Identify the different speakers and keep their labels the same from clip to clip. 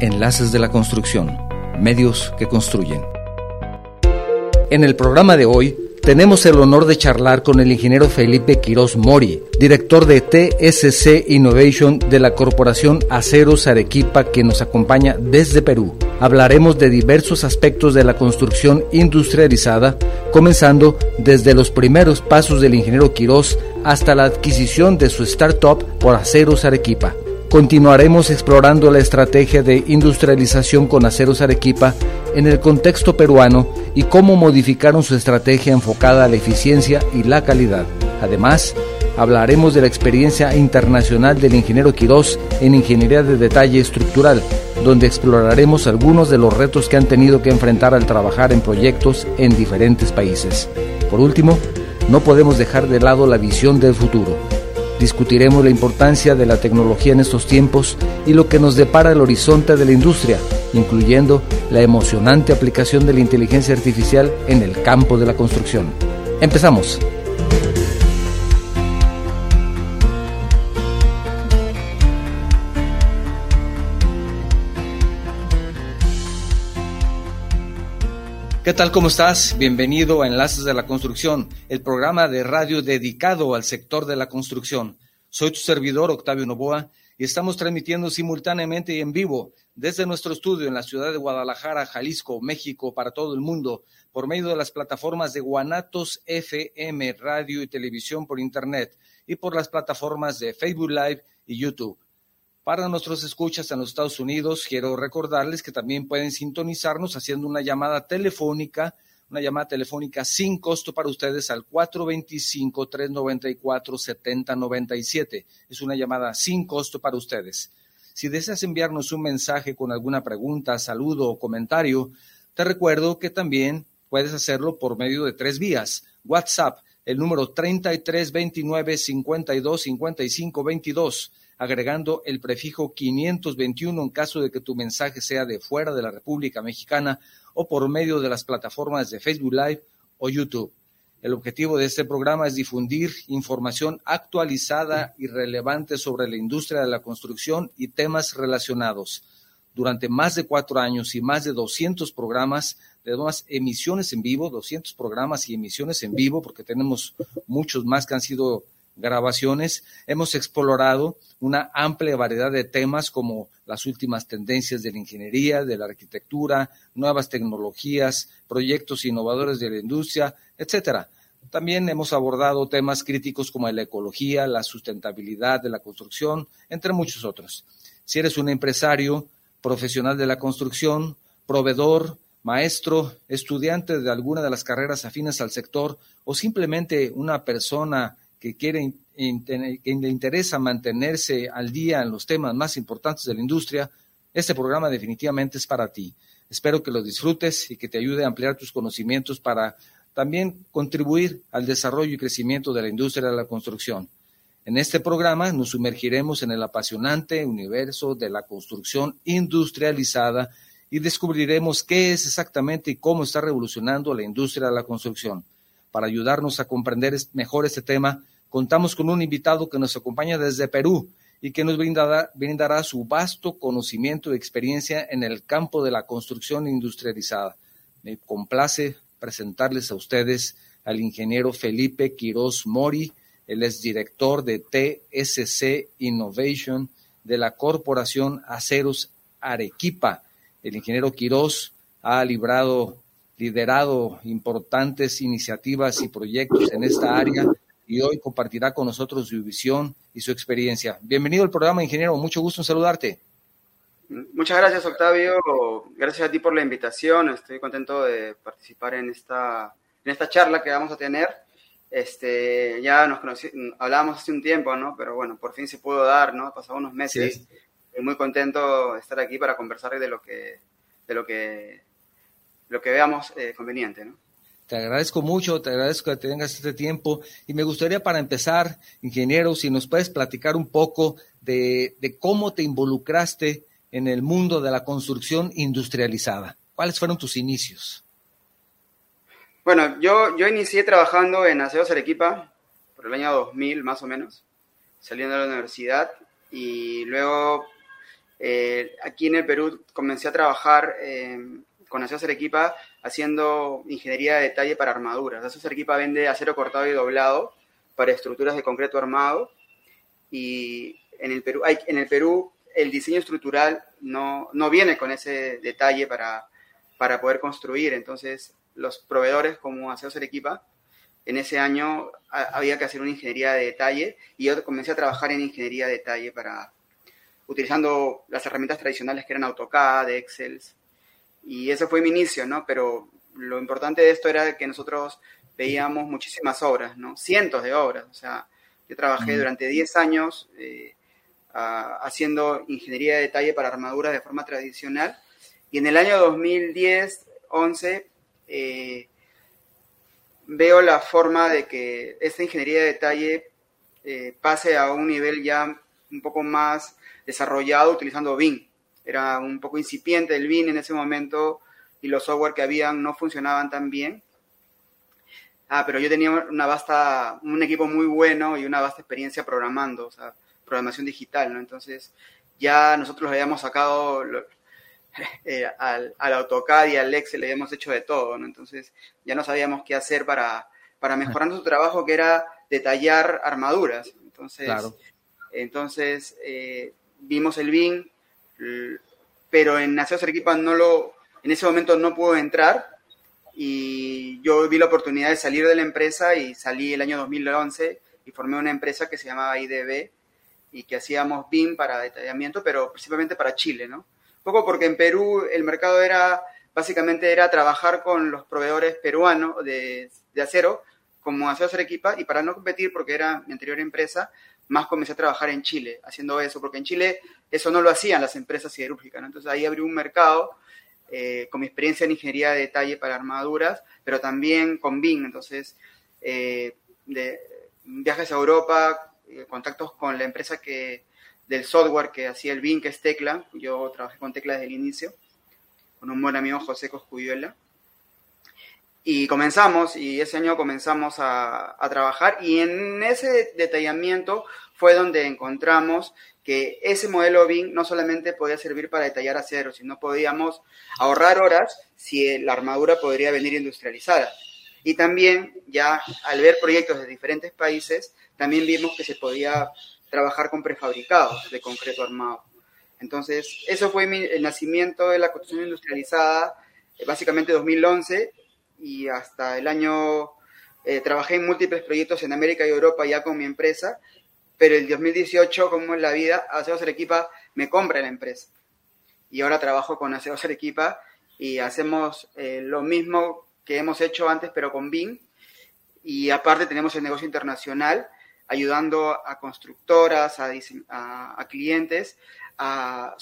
Speaker 1: Enlaces de la Construcción, medios que construyen. En el programa de hoy tenemos el honor de charlar con el ingeniero Felipe Quiroz Mori, director de TSC Innovation de la Corporación Aceros Arequipa, que nos acompaña desde Perú. Hablaremos de diversos aspectos de la construcción industrializada, comenzando desde los primeros pasos del ingeniero Quiroz hasta la adquisición de su startup por Aceros Arequipa. Continuaremos explorando la estrategia de industrialización con Aceros Arequipa en el contexto peruano y cómo modificaron su estrategia enfocada a la eficiencia y la calidad. Además, hablaremos de la experiencia internacional del ingeniero Quirós en ingeniería de detalle estructural, donde exploraremos algunos de los retos que han tenido que enfrentar al trabajar en proyectos en diferentes países. Por último, no podemos dejar de lado la visión del futuro Discutiremos la importancia de la tecnología en estos tiempos y lo que nos depara el horizonte de la industria, incluyendo la emocionante aplicación de la inteligencia artificial en el campo de la construcción. Empezamos. ¿Qué tal? ¿Cómo estás? Bienvenido a Enlaces de la Construcción, el programa de radio dedicado al sector de la construcción. Soy tu servidor, Octavio Novoa, y estamos transmitiendo simultáneamente y en vivo desde nuestro estudio en la ciudad de Guadalajara, Jalisco, México, para todo el mundo, por medio de las plataformas de Guanatos FM, radio y televisión por Internet, y por las plataformas de Facebook Live y YouTube. Para nuestros escuchas en los Estados Unidos, quiero recordarles que también pueden sintonizarnos haciendo una llamada telefónica, una llamada telefónica sin costo para ustedes al 425-394-7097. Es una llamada sin costo para ustedes. Si deseas enviarnos un mensaje con alguna pregunta, saludo o comentario, te recuerdo que también puedes hacerlo por medio de tres vías. WhatsApp, el número 3329 52 55 22 agregando el prefijo 521 en caso de que tu mensaje sea de fuera de la República Mexicana o por medio de las plataformas de Facebook Live o YouTube. El objetivo de este programa es difundir información actualizada y relevante sobre la industria de la construcción y temas relacionados. Durante más de cuatro años y más de 200 programas, de más emisiones en vivo, 200 programas y emisiones en vivo, porque tenemos muchos más que han sido grabaciones, hemos explorado una amplia variedad de temas como las últimas tendencias de la ingeniería, de la arquitectura, nuevas tecnologías, proyectos innovadores de la industria, etcétera. También hemos abordado temas críticos como la ecología, la sustentabilidad de la construcción, entre muchos otros. Si eres un empresario, profesional de la construcción, proveedor, maestro, estudiante de alguna de las carreras afines al sector o simplemente una persona que quiere que le interesa mantenerse al día en los temas más importantes de la industria, este programa definitivamente es para ti. Espero que lo disfrutes y que te ayude a ampliar tus conocimientos para también contribuir al desarrollo y crecimiento de la industria de la construcción. En este programa nos sumergiremos en el apasionante universo de la construcción industrializada y descubriremos qué es exactamente y cómo está revolucionando la industria de la construcción. Para ayudarnos a comprender mejor este tema, contamos con un invitado que nos acompaña desde Perú y que nos brindará, brindará su vasto conocimiento y experiencia en el campo de la construcción industrializada. Me complace presentarles a ustedes al ingeniero Felipe Quiroz Mori. Él es director de TSC Innovation de la Corporación Aceros Arequipa. El ingeniero Quiroz ha librado liderado importantes iniciativas y proyectos en esta área y hoy compartirá con nosotros su visión y su experiencia. Bienvenido al programa, ingeniero. Mucho gusto en saludarte.
Speaker 2: Muchas gracias, Octavio. Gracias a ti por la invitación. Estoy contento de participar en esta, en esta charla que vamos a tener. Este, ya nos conocí, hablábamos hace un tiempo, ¿no? Pero bueno, por fin se pudo dar, ¿no? Pasado unos meses. Estoy muy contento de estar aquí para conversar de lo que, de lo que lo que veamos eh, conveniente. ¿no?
Speaker 1: Te agradezco mucho, te agradezco que tengas este tiempo y me gustaría para empezar, ingeniero, si nos puedes platicar un poco de, cómo te involucraste en el mundo de la construcción industrializada. ¿Cuáles fueron tus inicios?
Speaker 2: Bueno, yo, yo inicié trabajando en Aseos Arequipa por el año 2000 más o menos, saliendo de la universidad y luego eh, aquí en el Perú comencé a trabajar con Acero Arequipa haciendo ingeniería de detalle para armaduras. Acero Arequipa vende acero cortado y doblado para estructuras de concreto armado y en el Perú, hay, en el Perú el diseño estructural no, no viene con ese detalle para, para poder construir. Entonces, los proveedores como Acero Arequipa, en ese año había que hacer una ingeniería de detalle y yo comencé a trabajar en ingeniería de detalle para utilizando las herramientas tradicionales que eran AutoCAD, Excel. Y ese fue mi inicio, ¿no? Pero lo importante de esto era que nosotros veíamos muchísimas obras, ¿no? Cientos de obras. O sea, yo trabajé durante 10 años eh, haciendo ingeniería de detalle para armaduras de forma tradicional. Y en el año 2010, 11, eh, veo la forma de que esta ingeniería de detalle eh, pase a un nivel ya un poco más desarrollado utilizando BIM. Era un poco incipiente el BIM en ese momento y los software que habían no funcionaban tan bien. Ah, pero yo tenía una vasta, un equipo muy bueno y una vasta experiencia programando, o sea, programación digital, ¿no? Entonces, ya nosotros habíamos sacado eh, al, AutoCAD y al Excel, le habíamos hecho de todo, ¿no? Entonces, ya no sabíamos qué hacer para, para mejorar nuestro trabajo, que era detallar armaduras. Entonces, entonces eh, vimos el BIM, pero en Naceos Arequipa no lo, en ese momento no pudo entrar y yo vi la oportunidad de salir de la empresa y salí el año 2011 y formé una empresa que se llamaba IDB y que hacíamos BIM para detallamiento, pero principalmente para Chile, ¿no? Un poco porque en Perú el mercado era, básicamente era trabajar con los proveedores peruanos de, de acero, como Acero Arequipa, y para no competir, porque era mi anterior empresa, más comencé a trabajar en Chile haciendo eso, porque en Chile eso no lo hacían las empresas siderúrgicas. Entonces ahí abrí un mercado eh, con mi experiencia en ingeniería de detalle para armaduras, pero también con BIM, entonces eh, de viajes a Europa, eh, contactos con la empresa que del software que hacía el BIM, que es Tecla, yo trabajé con Tecla desde el inicio, con un buen amigo José Coscuyuela, y comenzamos, y ese año comenzamos a, trabajar, y en ese detallamiento fue donde encontramos que ese modelo BIM no solamente podía servir para detallar acero, sino podíamos ahorrar horas si la armadura podría venir industrializada. Y también, ya al ver proyectos de diferentes países, también vimos que se podía trabajar con prefabricados de concreto armado. Entonces, eso fue el nacimiento de la construcción industrializada, básicamente 2011, y hasta el año eh, trabajé en múltiples proyectos en América y Europa ya con mi empresa, pero el 2018, como es la vida, Aceros Arequipa me compra la empresa. Y ahora trabajo con Aceros Arequipa y hacemos eh, lo mismo que hemos hecho antes, pero con BIM. Y aparte tenemos el negocio internacional, ayudando a constructoras, a, a, clientes a,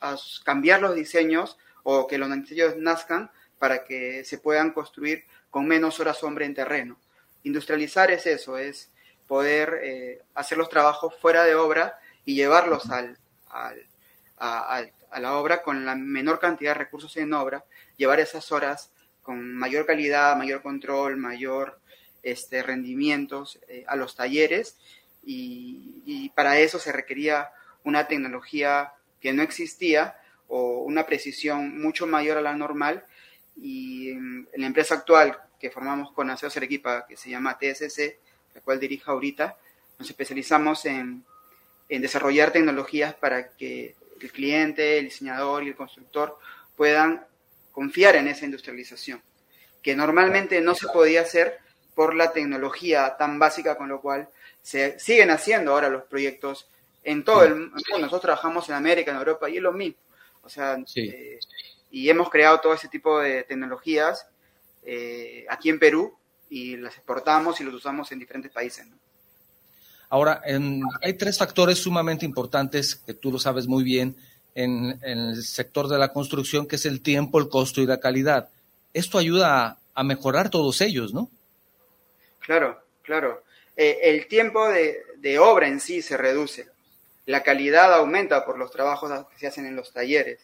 Speaker 2: a cambiar los diseños o que los diseños nazcan para que se puedan construir con menos horas hombre en terreno. Industrializar es eso, es poder eh, hacer los trabajos fuera de obra y llevarlos al, a, la obra con la menor cantidad de recursos en obra, llevar esas horas con mayor calidad, mayor control, mayor este, rendimientos eh, a los talleres y, y, para eso se requería una tecnología que no existía o una precisión mucho mayor a la normal y en, la empresa actual que formamos con Aceo Arequipa, que se llama TSC, la cual dirijo ahorita, nos especializamos en, en desarrollar tecnologías para que el cliente, el diseñador y el constructor puedan confiar en esa industrialización, que normalmente no se podía hacer por la tecnología tan básica con lo cual se siguen haciendo ahora los proyectos en todo el mundo. Nosotros trabajamos en América, en Europa y es lo mismo. O sea, eh, y hemos creado todo ese tipo de tecnologías eh, aquí en Perú y las exportamos y las usamos en diferentes países.
Speaker 1: Ahora, hay tres factores sumamente importantes que tú lo sabes muy bien en, el sector de la construcción, que es el tiempo, el costo y la calidad. Esto ayuda a, mejorar todos ellos, ¿no?
Speaker 2: Claro, claro. Eh, el tiempo de, de obra en sí se reduce. La calidad aumenta por los trabajos que se hacen en los talleres.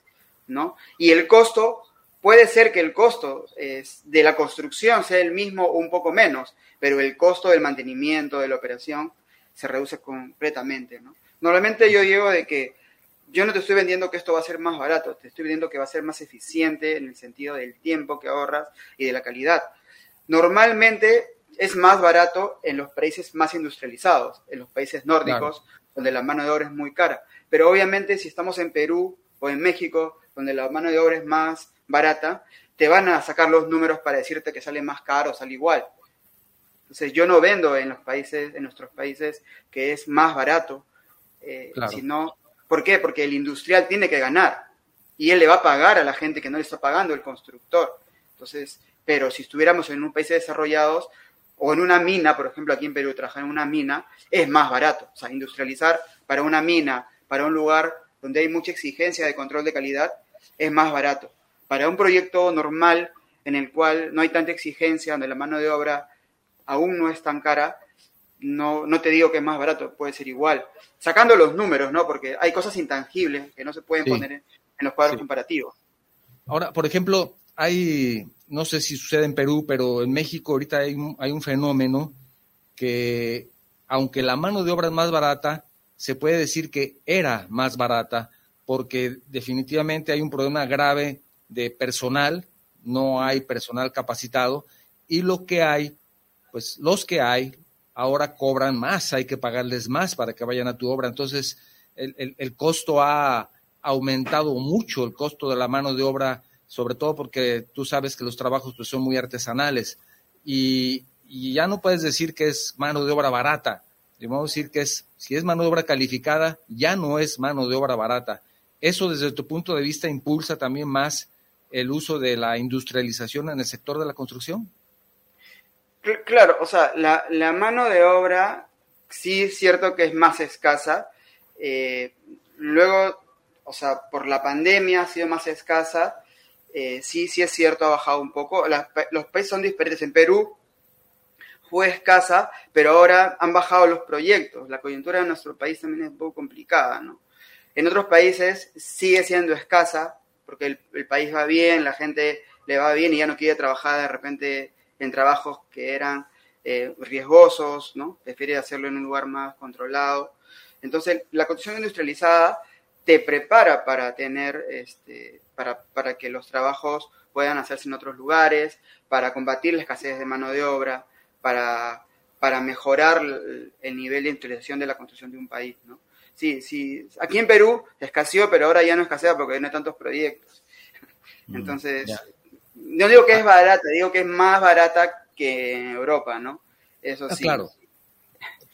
Speaker 2: ¿No? Y el costo, puede ser que el costo de la construcción sea el mismo o un poco menos, pero el costo del mantenimiento de la operación se reduce completamente, ¿no? Normalmente yo digo de que yo no te estoy vendiendo que esto va a ser más barato, te estoy vendiendo que va a ser más eficiente en el sentido del tiempo que ahorras y de la calidad. Normalmente es más barato en los países más industrializados, en los países nórdicos, donde la mano de obra es muy cara. Pero obviamente si estamos en Perú o en México, donde la mano de obra es más barata, te van a sacar los números para decirte que sale más caro o sale igual. Entonces yo no vendo en los países, en nuestros países, que es más barato, eh, sino, ¿por qué? Porque el industrial tiene que ganar y él le va a pagar a la gente que no le está pagando, el constructor. Entonces, pero si estuviéramos en un país desarrollados o en una mina, por ejemplo, aquí en Perú trabajar en una mina es más barato. O sea, industrializar para una mina, para un lugar donde hay mucha exigencia de control de calidad, es más barato. Para un proyecto normal en el cual no hay tanta exigencia, donde la mano de obra aún no es tan cara, no, no te digo que es más barato, puede ser igual. Sacando los números, ¿no? Porque hay cosas intangibles que no se pueden poner en, los cuadros comparativos.
Speaker 1: Ahora, por ejemplo, hay, no sé si sucede en Perú, pero en México ahorita hay hay un fenómeno que, aunque la mano de obra es más barata, se puede decir que era más barata porque definitivamente hay un problema grave de personal, no hay personal capacitado y lo que hay, pues los que hay ahora cobran más, hay que pagarles más para que vayan a tu obra. Entonces, el, costo ha aumentado mucho, el costo de la mano de obra, sobre todo porque tú sabes que los trabajos pues, son muy artesanales y, ya no puedes decir que es mano de obra barata, vamos a decir que es, si es mano de obra calificada, ya no es mano de obra barata. ¿Eso desde tu punto de vista impulsa también más el uso de la industrialización en el sector de la construcción?
Speaker 2: Claro, o sea, la, mano de obra sí es cierto que es más escasa. Eh, luego, o sea, por la pandemia ha sido más escasa. Eh, sí, sí es cierto, ha bajado un poco. los países son diferentes. En Perú, fue escasa, pero ahora han bajado los proyectos. La coyuntura de nuestro país también es un poco complicada, ¿no? En otros países sigue siendo escasa, porque el, país va bien, la gente le va bien y ya no quiere trabajar de repente en trabajos que eran eh, riesgosos, ¿no? Prefiere hacerlo en un lugar más controlado. Entonces, la construcción industrializada te prepara para tener, este, para, que los trabajos puedan hacerse en otros lugares, para combatir la escasez de mano de obra, para, para mejorar el nivel de industrialización de la construcción de un país, ¿no? Sí, sí, aquí en Perú escaseó, pero ahora ya no escasea porque no hay tantos proyectos. Mm, Entonces, no digo que es barata, digo que es más barata que en Europa, ¿no? Eso ah, sí.
Speaker 1: Claro,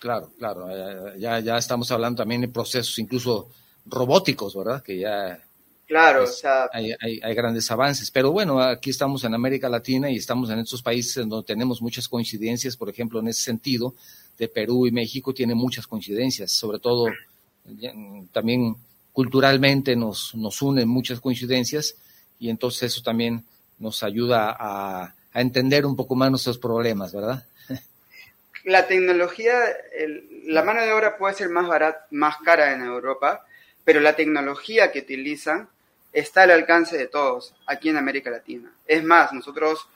Speaker 1: claro, claro. Ya, ya estamos hablando también de procesos incluso robóticos, ¿verdad? Que ya
Speaker 2: Claro, o sea...
Speaker 1: Hay, hay, grandes avances, pero bueno, aquí estamos en América Latina y estamos en estos países donde tenemos muchas coincidencias, por ejemplo, en ese sentido, de Perú y México tiene muchas coincidencias, sobre todo también culturalmente nos, nos unen muchas coincidencias y entonces eso también nos ayuda a, entender un poco más nuestros problemas, ¿verdad?
Speaker 2: La tecnología, la mano de obra puede ser más barata, más cara en Europa, pero la tecnología que utilizan está al alcance de todos aquí en América Latina. Es más, nosotros,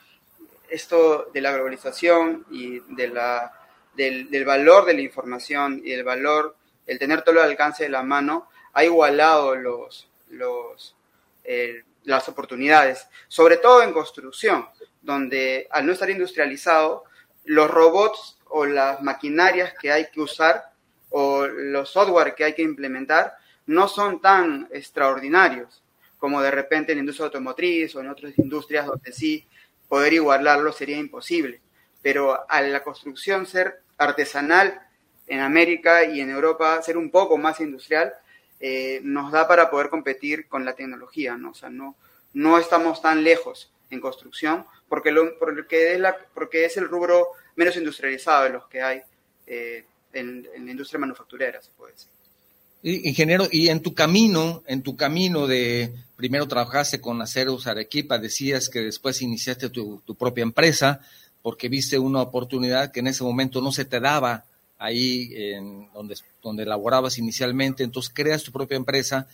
Speaker 2: esto de la globalización y de la, del, valor de la información y el valor, el tener todo al alcance de la mano, ha igualado los, los, las oportunidades, sobre todo en construcción, donde al no estar industrializado, los robots o las maquinarias que hay que usar o los software que hay que implementar no son tan extraordinarios como de repente en la industria automotriz o en otras industrias donde sí poder igualarlo sería imposible. Pero a la construcción ser artesanal en América y en Europa, ser un poco más industrial, eh, nos da para poder competir con la tecnología, ¿no? O sea, no, no estamos tan lejos en construcción porque, lo, porque, es, la, porque es el rubro menos industrializado de los que hay eh, en, la industria manufacturera, se puede decir.
Speaker 1: Ingeniero, y en tu camino, en tu camino de primero trabajaste con Aceros Arequipa, decías que después iniciaste tu, propia empresa porque viste una oportunidad que en ese momento no se te daba ahí en donde, donde laborabas inicialmente, entonces creas tu propia empresa,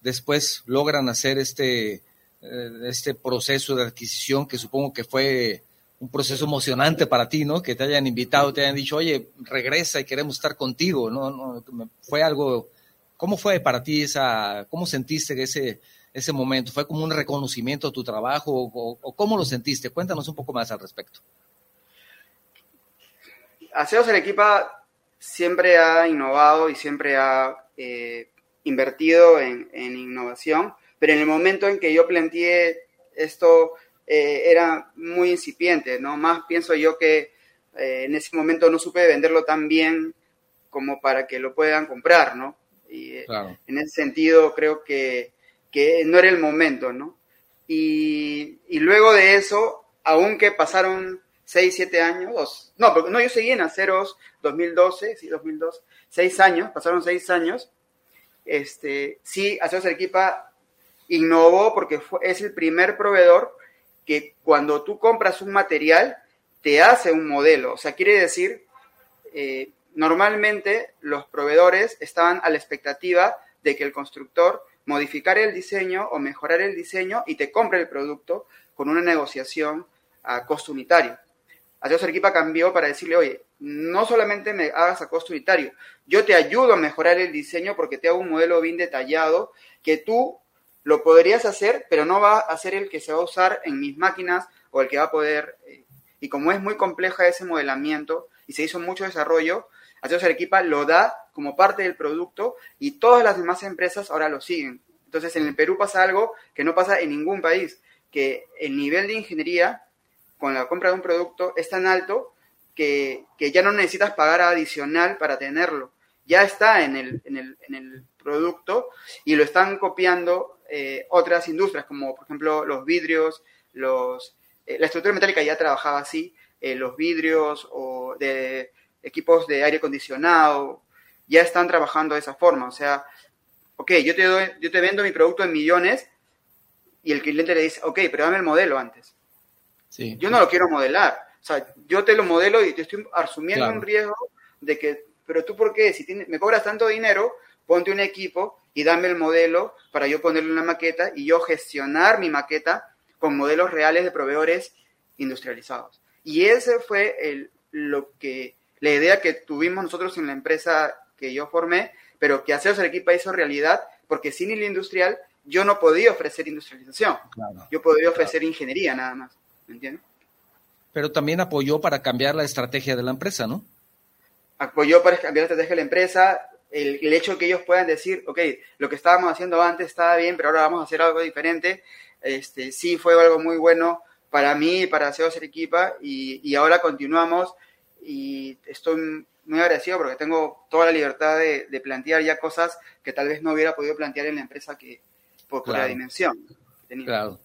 Speaker 1: después logran hacer este, eh, este proceso de adquisición que supongo que fue un proceso emocionante para ti, ¿no? Que te hayan invitado, te hayan dicho, oye, regresa y queremos estar contigo, ¿no? fue algo ¿Cómo fue para ti esa, cómo sentiste ese, ese momento? ¿Fue como un reconocimiento a tu trabajo o, cómo lo sentiste? Cuéntanos un poco más al respecto.
Speaker 2: Aseos Arequipa siempre ha innovado y siempre ha eh, invertido en, innovación, pero en el momento en que yo planteé esto eh, era muy incipiente, ¿no? Más pienso yo que eh, en ese momento no supe venderlo tan bien como para que lo puedan comprar, ¿no? Y en ese sentido creo que que no era el momento, ¿no? Y, luego de eso, aunque pasaron 6, 7 años, no, porque no, yo seguí en Aceros 2012, sí, 2002, 6 años, pasaron 6 años, este, sí, Aceros Arequipa innovó porque fue, es el primer proveedor que cuando tú compras un material, te hace un modelo, o sea, quiere decir, eh, normalmente los proveedores estaban a la expectativa de que el constructor modificar el diseño o mejorar el diseño y te compre el producto con una negociación a costo unitario. Adiós Arequipa cambió para decirle, oye, no solamente me hagas a costo unitario, yo te ayudo a mejorar el diseño porque te hago un modelo bien detallado que tú lo podrías hacer, pero no va a ser el que se va a usar en mis máquinas o el que va a poder. Eh, y como es muy compleja ese modelamiento y se hizo mucho desarrollo, Aceros Arequipa lo da como parte del producto y todas las demás empresas ahora lo siguen. Entonces en el Perú pasa algo que no pasa en ningún país, que el nivel de ingeniería con la compra de un producto es tan alto que, ya no necesitas pagar adicional para tenerlo. Ya está en el, en el, producto y lo están copiando eh, otras industrias, como por ejemplo los vidrios, los, eh, la estructura metálica ya trabajaba así, eh, los vidrios o de equipos de aire acondicionado, ya están trabajando de esa forma. O sea, ok, yo te, yo te vendo mi producto en millones y el cliente le dice, ok, pero dame el modelo antes. Sí. Yo no lo quiero modelar. O sea, yo te lo modelo y te estoy asumiendo un riesgo de que, pero tú por qué, si me cobras tanto dinero, ponte un equipo y dame el modelo para yo ponerle una maqueta y yo gestionar mi maqueta con modelos reales de proveedores industrializados. Y ese fue el, lo que la idea que tuvimos nosotros en la empresa que yo formé, pero que Aceros Arequipa hizo realidad, porque sin el industrial yo no podía ofrecer industrialización. yo podía ofrecer ingeniería nada más, ¿me entiendes?
Speaker 1: Pero también apoyó para cambiar la estrategia de la empresa, ¿no?
Speaker 2: Apoyó para cambiar la estrategia de la empresa, el, el hecho que ellos puedan decir, ok, lo que estábamos haciendo antes estaba bien, pero ahora vamos a hacer algo diferente, este, sí fue algo muy bueno para mí, para Aceros Arequipa, y, y ahora continuamos y estoy muy agradecido porque tengo toda la libertad de, plantear ya cosas que tal vez no hubiera podido plantear en la empresa que por, la dimensión.
Speaker 1: Claro.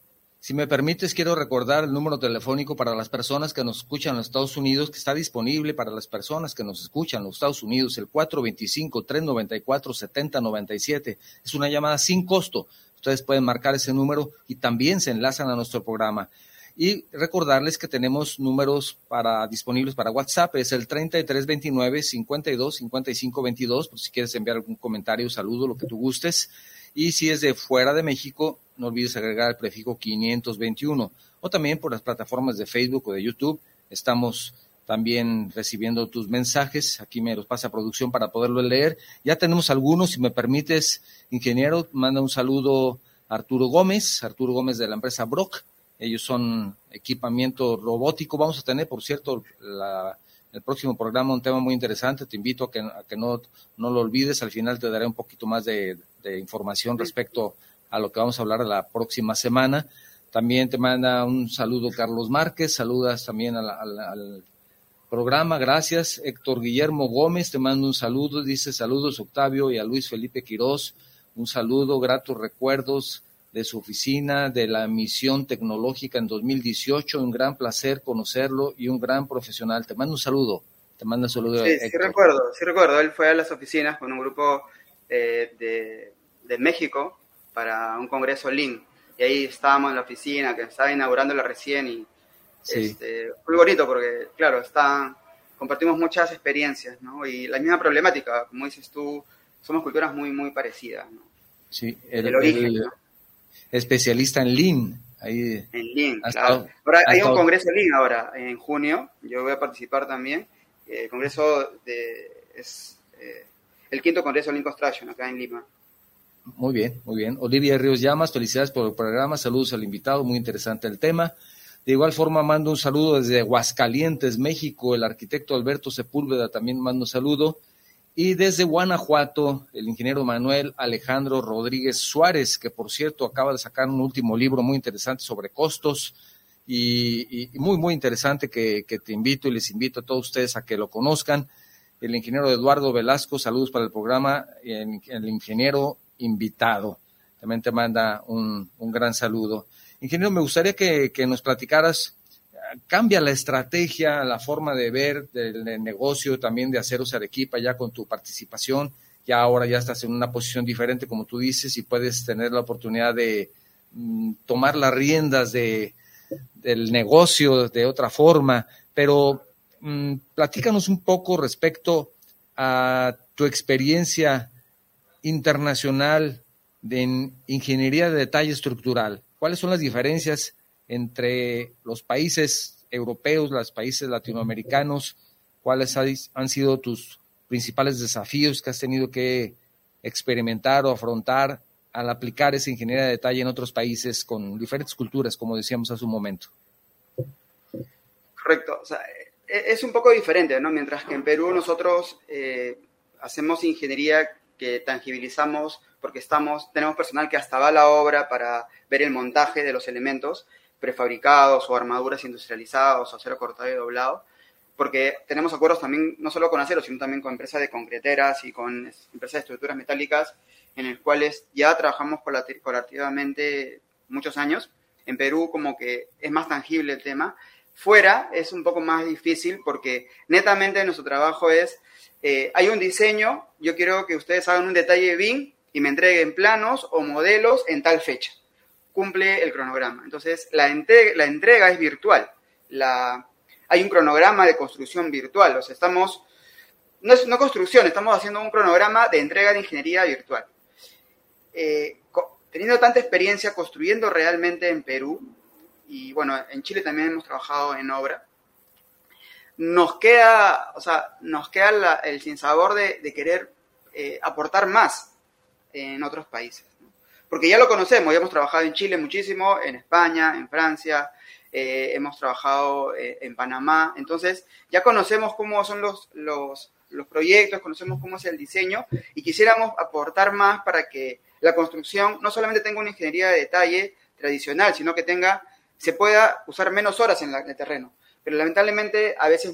Speaker 1: Si me permites, quiero recordar el número telefónico para las personas que nos escuchan en los Estados Unidos, que está disponible para las personas que nos escuchan en los Estados Unidos, el 425-394-7097. Es una llamada sin costo. Ustedes pueden marcar ese número y también se enlazan a nuestro programa. Y recordarles que tenemos números para, disponibles para WhatsApp, es el 3329 52 55 22, por si quieres enviar algún comentario, saludo, lo que tú gustes. Y si es de fuera de México, no olvides agregar el prefijo 521. O también por las plataformas de Facebook o de YouTube, estamos también recibiendo tus mensajes. Aquí me los pasa producción para poderlo leer. Ya tenemos algunos, si me permites, ingeniero, manda un saludo a Arturo Gómez, Arturo Gómez de la empresa Brock ellos son equipamiento robótico. Vamos a tener, por cierto, el próximo programa un tema muy interesante. Te invito a que, no, no, lo olvides. Al final te daré un poquito más de, información respecto a lo que vamos a hablar la próxima semana. También te manda un saludo Carlos Márquez, saludas también al programa, gracias. Héctor Guillermo Gómez te manda un saludo, dice saludos Octavio y a Luis Felipe Quirós, un saludo, gratos recuerdos de su oficina, de la misión tecnológica en 2018. Un gran placer conocerlo y un gran profesional. Te mando un saludo. Te mando un saludo.
Speaker 2: Sí, sí recuerdo, sí recuerdo. Él fue a las oficinas con un grupo eh, de, de, México para un congreso LIN. Y ahí estábamos en la oficina, que estaba inaugurándola recién y sí. este, muy bonito porque, claro, está, compartimos muchas experiencias, ¿no? Y la misma problemática, como dices tú, somos culturas muy, muy parecidas, ¿no?
Speaker 1: Sí, el, origen, ¿no? especialista en Lean.
Speaker 2: Ahí en Lean, claro. ahora, hay un congreso Lean ahora, en junio, yo voy a participar también. El congreso de, es, eh, el quinto Congreso Lean Construction acá en Lima.
Speaker 1: Muy bien, muy bien. Olivia Ríos Llamas, felicidades por el programa, saludos al invitado, muy interesante el tema. De igual forma, mando un saludo desde Aguascalientes, México, el arquitecto Alberto Sepúlveda también mando un saludo. Y desde Guanajuato, el ingeniero Manuel Alejandro Rodríguez Suárez, que por cierto acaba de sacar un último libro muy interesante sobre costos y, muy, muy interesante que, te invito y les invito a todos ustedes a que lo conozcan. El ingeniero Eduardo Velasco, saludos para el programa, el, el ingeniero invitado. También te manda un, un gran saludo. Ingeniero, me gustaría que, nos platicaras, cambia la estrategia, la forma de ver del negocio también de Aceros Arequipa ya con tu participación, ya ahora ya estás en una posición diferente, como tú dices, y puedes tener la oportunidad de mm, tomar las riendas de, del negocio de otra forma, pero mm, platícanos un poco respecto a tu experiencia internacional de ingeniería de detalle estructural. ¿Cuáles son las diferencias entre los países europeos, los países latinoamericanos? ¿Cuáles han sido tus principales desafíos que has tenido que experimentar o afrontar al aplicar esa ingeniería de detalle en otros países con diferentes culturas, como decíamos hace un momento?
Speaker 2: Correcto. E-, es un poco diferente, ¿no? Mientras que en Perú nosotros eh, hacemos ingeniería tangibilizamos porque estamos, tenemos personal que hasta va a la obra para ver el montaje de los elementos prefabricados o armaduras industrializadas o acero cortado y doblado, porque tenemos acuerdos también no solo con acero, sino también con empresas de concreteras y con empresas de estructuras metálicas, en las cuales ya trabajamos colaborativamente muchos años. En Perú como que es más tangible el tema. Fuera es un poco más difícil porque netamente nuestro trabajo es eh, hay un diseño, yo quiero que ustedes hagan un detalle BIM y me entreguen planos o modelos en tal fecha. Cumple el cronograma. Entonces, la, entrega, es virtual. hay un cronograma de construcción virtual. O sea, estamos, no es construcción, estamos haciendo un cronograma de entrega de ingeniería virtual. Eh, teniendo tanta experiencia construyendo realmente en Perú, y bueno, en Chile también hemos trabajado en obra, nos queda, o sea, nos queda el sinsabor de, de querer eh, aportar más en otros países. Porque ya lo conocemos, ya hemos trabajado en Chile muchísimo, en España, en Francia, eh, hemos trabajado eh, en Panamá, entonces ya conocemos cómo son los, los, proyectos, conocemos cómo es el diseño y quisiéramos aportar más para que la construcción no solamente tenga una ingeniería de detalle tradicional, sino que tenga, se pueda usar menos horas en el terreno pero lamentablemente a veces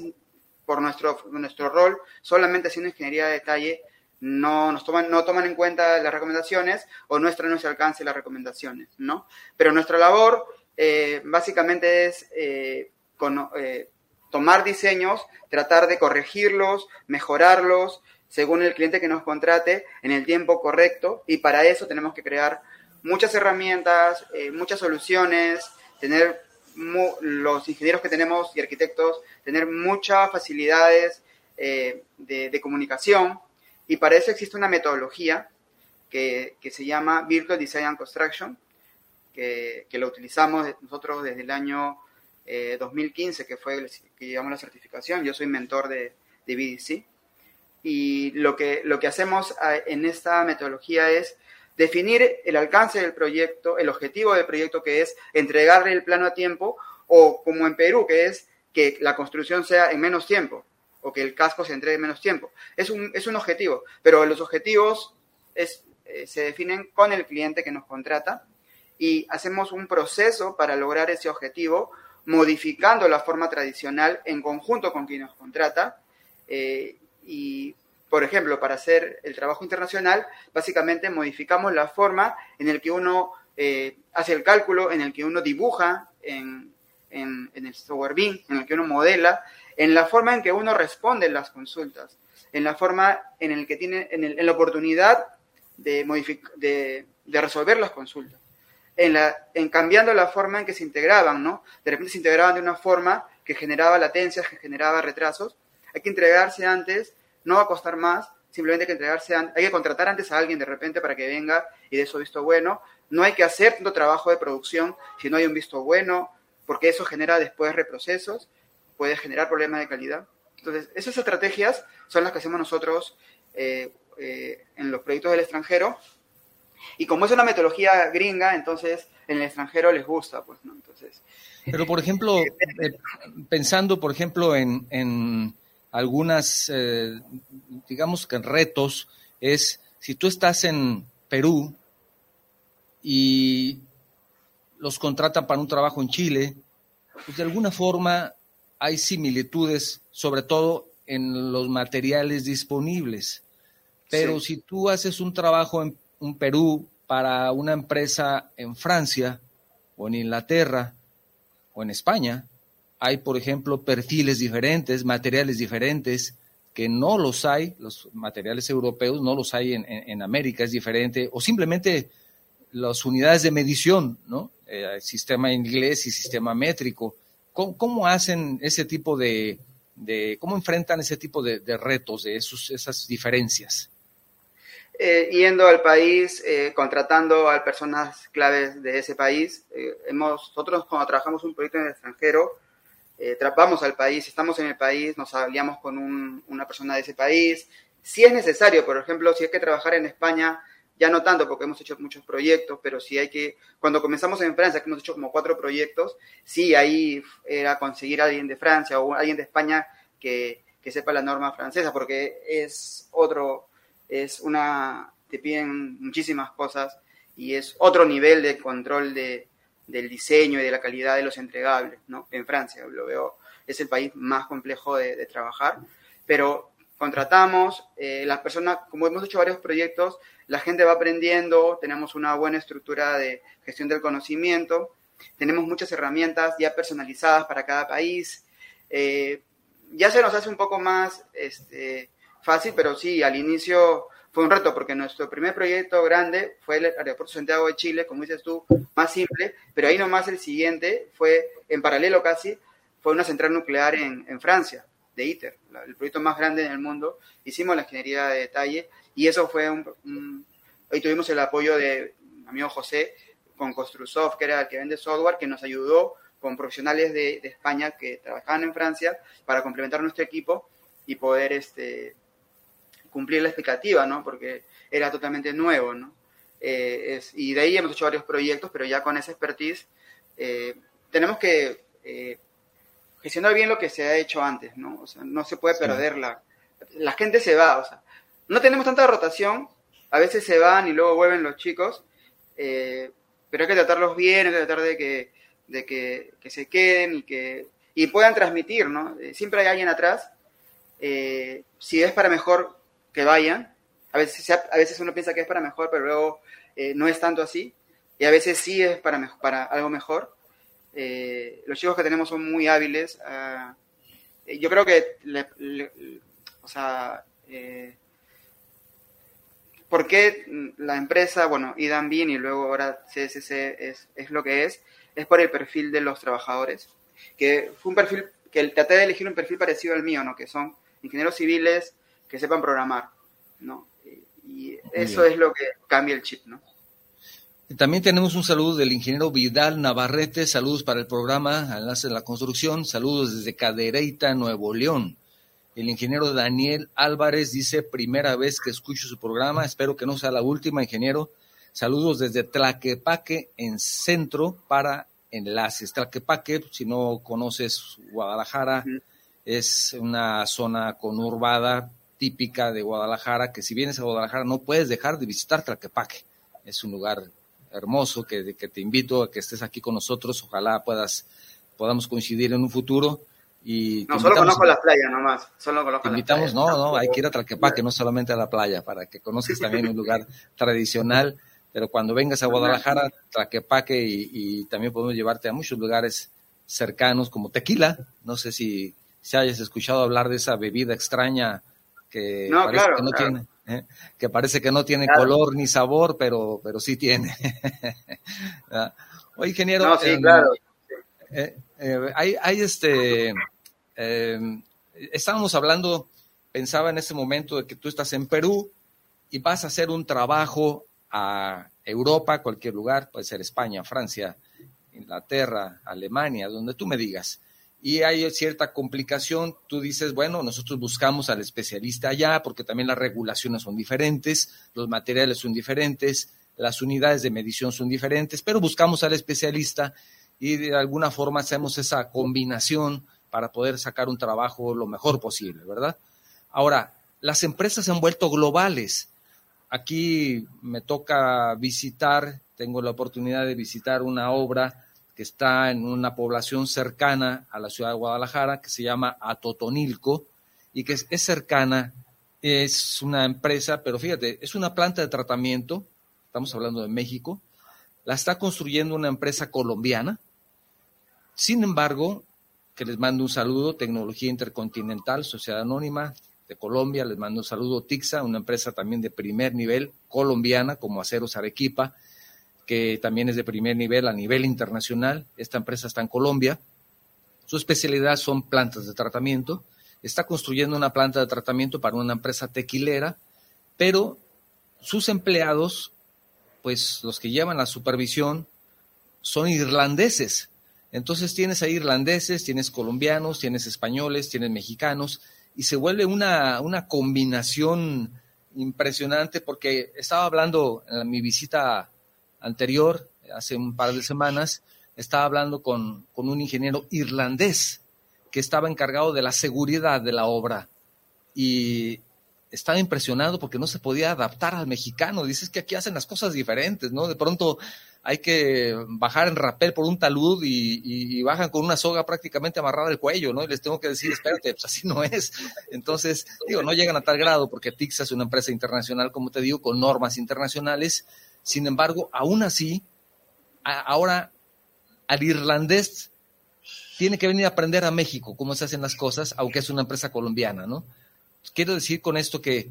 Speaker 2: por nuestro, nuestro rol, solamente haciendo ingeniería de detalle, no, nos toman, no toman en cuenta las recomendaciones o no se alcance las recomendaciones, ¿no? Pero nuestra labor eh, básicamente es eh, eh, tomar diseños, tratar de corregirlos, mejorarlos según el cliente que nos contrate en el tiempo correcto y para eso tenemos que crear muchas herramientas, muchas soluciones, tener los ingenieros que tenemos y arquitectos tener muchas facilidades eh, de, comunicación y para eso existe una metodología que, se llama Virtual Design and Construction, que, que lo utilizamos nosotros desde el año 2015, eh, que fue que llevamos la certificación. Yo soy mentor de, de BDC. Y lo que, lo que hacemos ah, en esta metodología es definir el alcance del proyecto, el objetivo del proyecto que es entregarle el plano a tiempo o como en Perú que es que la construcción sea en menos tiempo o que el casco se entregue en menos tiempo. Es un, es un objetivo, pero los objetivos es, eh, se definen con el cliente que nos contrata y hacemos un proceso para lograr ese objetivo modificando la forma tradicional en conjunto con quien nos contrata eh, y por ejemplo, para hacer el trabajo internacional, básicamente modificamos la forma en el que uno eh, hace el cálculo, en el que uno dibuja en, el software BIM, en el que uno modela, en la forma en que uno responde las consultas, en la forma en el que tiene, en, la oportunidad de, de, de, resolver las consultas, en, la, en cambiando la forma en que se integraban, ¿no? De repente se integraban de una forma que generaba latencias, que generaba retrasos. Hay que entregarse antes no va a costar más, simplemente hay que entregarse, hay que contratar antes a alguien de repente para que venga y dé su visto bueno. No hay que hacer tanto trabajo de producción si no hay un visto bueno, porque eso genera después reprocesos, puede generar problemas de calidad. Entonces, esas estrategias son las que hacemos nosotros eh, eh, en los proyectos del extranjero. Y como es una metodología gringa, entonces en el extranjero les gusta, pues, ¿no? Entonces...
Speaker 1: Pero, por ejemplo, eh, pensando, por ejemplo, en, en algunas, digamos que retos, es si tú estás en Perú y los contratan para un trabajo en Chile, pues de alguna forma hay similitudes, sobre todo en los materiales disponibles. Pero si tú haces un trabajo en, un Perú para una empresa en Francia o en Inglaterra o en España, hay, por ejemplo, perfiles diferentes, materiales diferentes, que no los hay, los materiales europeos no los hay en, América, es diferente, o simplemente las unidades de medición, ¿no? Eh, sistema inglés y sistema métrico. ¿Cómo, hacen ese tipo de, cómo enfrentan ese tipo de, retos, de esos, esas diferencias?
Speaker 2: Eh, yendo al país, eh, contratando a personas claves de ese país. hemos, nosotros cuando trabajamos un proyecto en el extranjero, eh, al país, estamos en el país, nos aliamos con una persona de ese país. Si es necesario, por ejemplo, si hay que trabajar en España, ya no tanto porque hemos hecho muchos proyectos, pero si hay que, cuando comenzamos en Francia, que hemos hecho como cuatro proyectos, sí, ahí era conseguir a alguien de Francia o alguien de España que, que sepa la norma francesa, porque es otro, es una, te piden muchísimas cosas y es otro nivel de control de, del diseño y de la calidad de los entregables, ¿no? En Francia, lo veo, es el país más complejo de, trabajar, pero contratamos, eh, las personas, como hemos hecho varios proyectos, la gente va aprendiendo, tenemos una buena estructura de gestión del conocimiento, tenemos muchas herramientas ya personalizadas para cada país, eh, ya se nos hace un poco más este, fácil, pero sí, al inicio fue un reto porque nuestro primer proyecto grande fue el Aeropuerto Santiago de Chile, como dices tú, más simple, pero ahí nomás el siguiente fue, en paralelo casi, fue una central nuclear en, Francia, de ITER, el proyecto más grande en el mundo. Hicimos la ingeniería de detalle y eso fue un... Hoy tuvimos el apoyo de mi amigo José con Construsoft, que era el que vende software, que nos ayudó con profesionales de, de España que trabajaban en Francia para complementar nuestro equipo y poder este, cumplir la expectativa, ¿no? Porque era totalmente nuevo, ¿no? Eh, y de ahí hemos hecho varios proyectos, pero ya con esa expertise eh, tenemos que eh, gestionar bien lo que se ha hecho antes, ¿no? O sea, no se puede perder la... La gente se va, o sea, no tenemos tanta rotación, a veces se van y luego vuelven los chicos, pero hay que tratarlos bien, hay que tratar de que, de que, que se queden y que y puedan transmitir, ¿no? siempre hay alguien atrás. si es para mejor, que vayan. A veces, a veces uno piensa que es para mejor, pero luego eh, no es tanto así. Y a veces sí es para, para algo mejor. Eh, los chicos que tenemos son muy hábiles. Ah, eh, yo creo que, o sea, ¿por qué la empresa, bueno, Idan Bien y luego ahora CSC es, es lo que es? Es por el perfil de los trabajadores. Que fue un perfil, que traté de elegir un perfil parecido al mío, ¿no? Que son ingenieros civiles, que sepan programar, ¿no? Y eso es lo que cambia el chip, ¿no?
Speaker 1: También tenemos un saludo del ingeniero Vidal Navarrete, saludos para el programa Enlace de la Construcción, saludos desde Cadereyta, Nuevo León. El ingeniero Daniel Álvarez dice, primera vez que escucho su programa, espero que no sea la última, ingeniero. Saludos desde Tlaquepaque, en centro, para enlaces. Tlaquepaque, si no conoces Guadalajara, es una zona conurbada típica de Guadalajara, que si vienes a Guadalajara no puedes dejar de visitar Tlaquepaque. Es un lugar hermoso que, que te invito a que estés aquí con nosotros. Ojalá puedas, podamos coincidir en un futuro. Y
Speaker 2: no, solo conozco la playa nomás. Solo conozco
Speaker 1: te invitamos, no, no, hay que ir a Tlaquepaque, no solamente a la playa, para que conozcas también un lugar tradicional. Pero cuando vengas a Guadalajara, Tlaquepaque, y, y también podemos llevarte a muchos lugares cercanos como Tequila. No sé si, si hayas escuchado hablar de esa bebida extraña que parece que no tiene, ¿eh? que parece que no tiene color ni sabor, pero, pero sí tiene. Ah. Oye, ingeniero. No, sí, em, claro. Eh, eh, hay, hay este, em, estábamos hablando, pensaba en ese momento de que tú estás en Perú y vas a hacer un trabajo a Europa, cualquier lugar, puede ser España, Francia, Inglaterra, Alemania, donde tú me digas. Y hay cierta complicación, tú dices, bueno, nosotros buscamos al especialista allá porque también las regulaciones son diferentes, los materiales son diferentes, las unidades de medición son diferentes, pero buscamos al especialista y de alguna forma hacemos esa combinación para poder sacar un trabajo lo mejor posible, ¿verdad? Ahora, las empresas se han vuelto globales. Aquí me toca visitar, tengo la oportunidad de visitar una obra que está en una población cercana a la ciudad de Guadalajara, que se llama Atotonilco, y que es, cercana, es una empresa, pero fíjate, es una planta de tratamiento, estamos hablando de México, la está construyendo una empresa colombiana. Sin embargo, que les mando un saludo, Tecnología Intercontinental, Sociedad Anónima de Colombia, les mando un saludo, Tixa, una empresa también de primer nivel colombiana como Aceros Arequipa, que también es de primer nivel a nivel internacional. Esta empresa está en Colombia. Su especialidad son plantas de tratamiento. Está construyendo una planta de tratamiento para una empresa tequilera, pero sus empleados, pues los que llevan la supervisión, son irlandeses. Entonces tienes ahí irlandeses, tienes colombianos, tienes españoles, tienes mexicanos, y se vuelve una, una combinación impresionante porque estaba hablando en mi visita anterior, hace un par de semanas, estaba hablando con, un ingeniero irlandés que estaba encargado de la seguridad de la obra y estaba impresionado porque no se podía adaptar al mexicano. Dices que aquí hacen las cosas diferentes, ¿no? De pronto hay que bajar en rapel por un talud y, bajan con una soga prácticamente amarrada al cuello, ¿no? Y les tengo que decir, espérate, pues así no es. Entonces, digo, no llegan a tal grado porque Tix es una empresa internacional, como te digo, con normas internacionales sin embargo, aún así, ahora al irlandés tiene que venir a aprender a México cómo se hacen las cosas, aunque es una empresa colombiana, ¿no? Quiero decir con esto que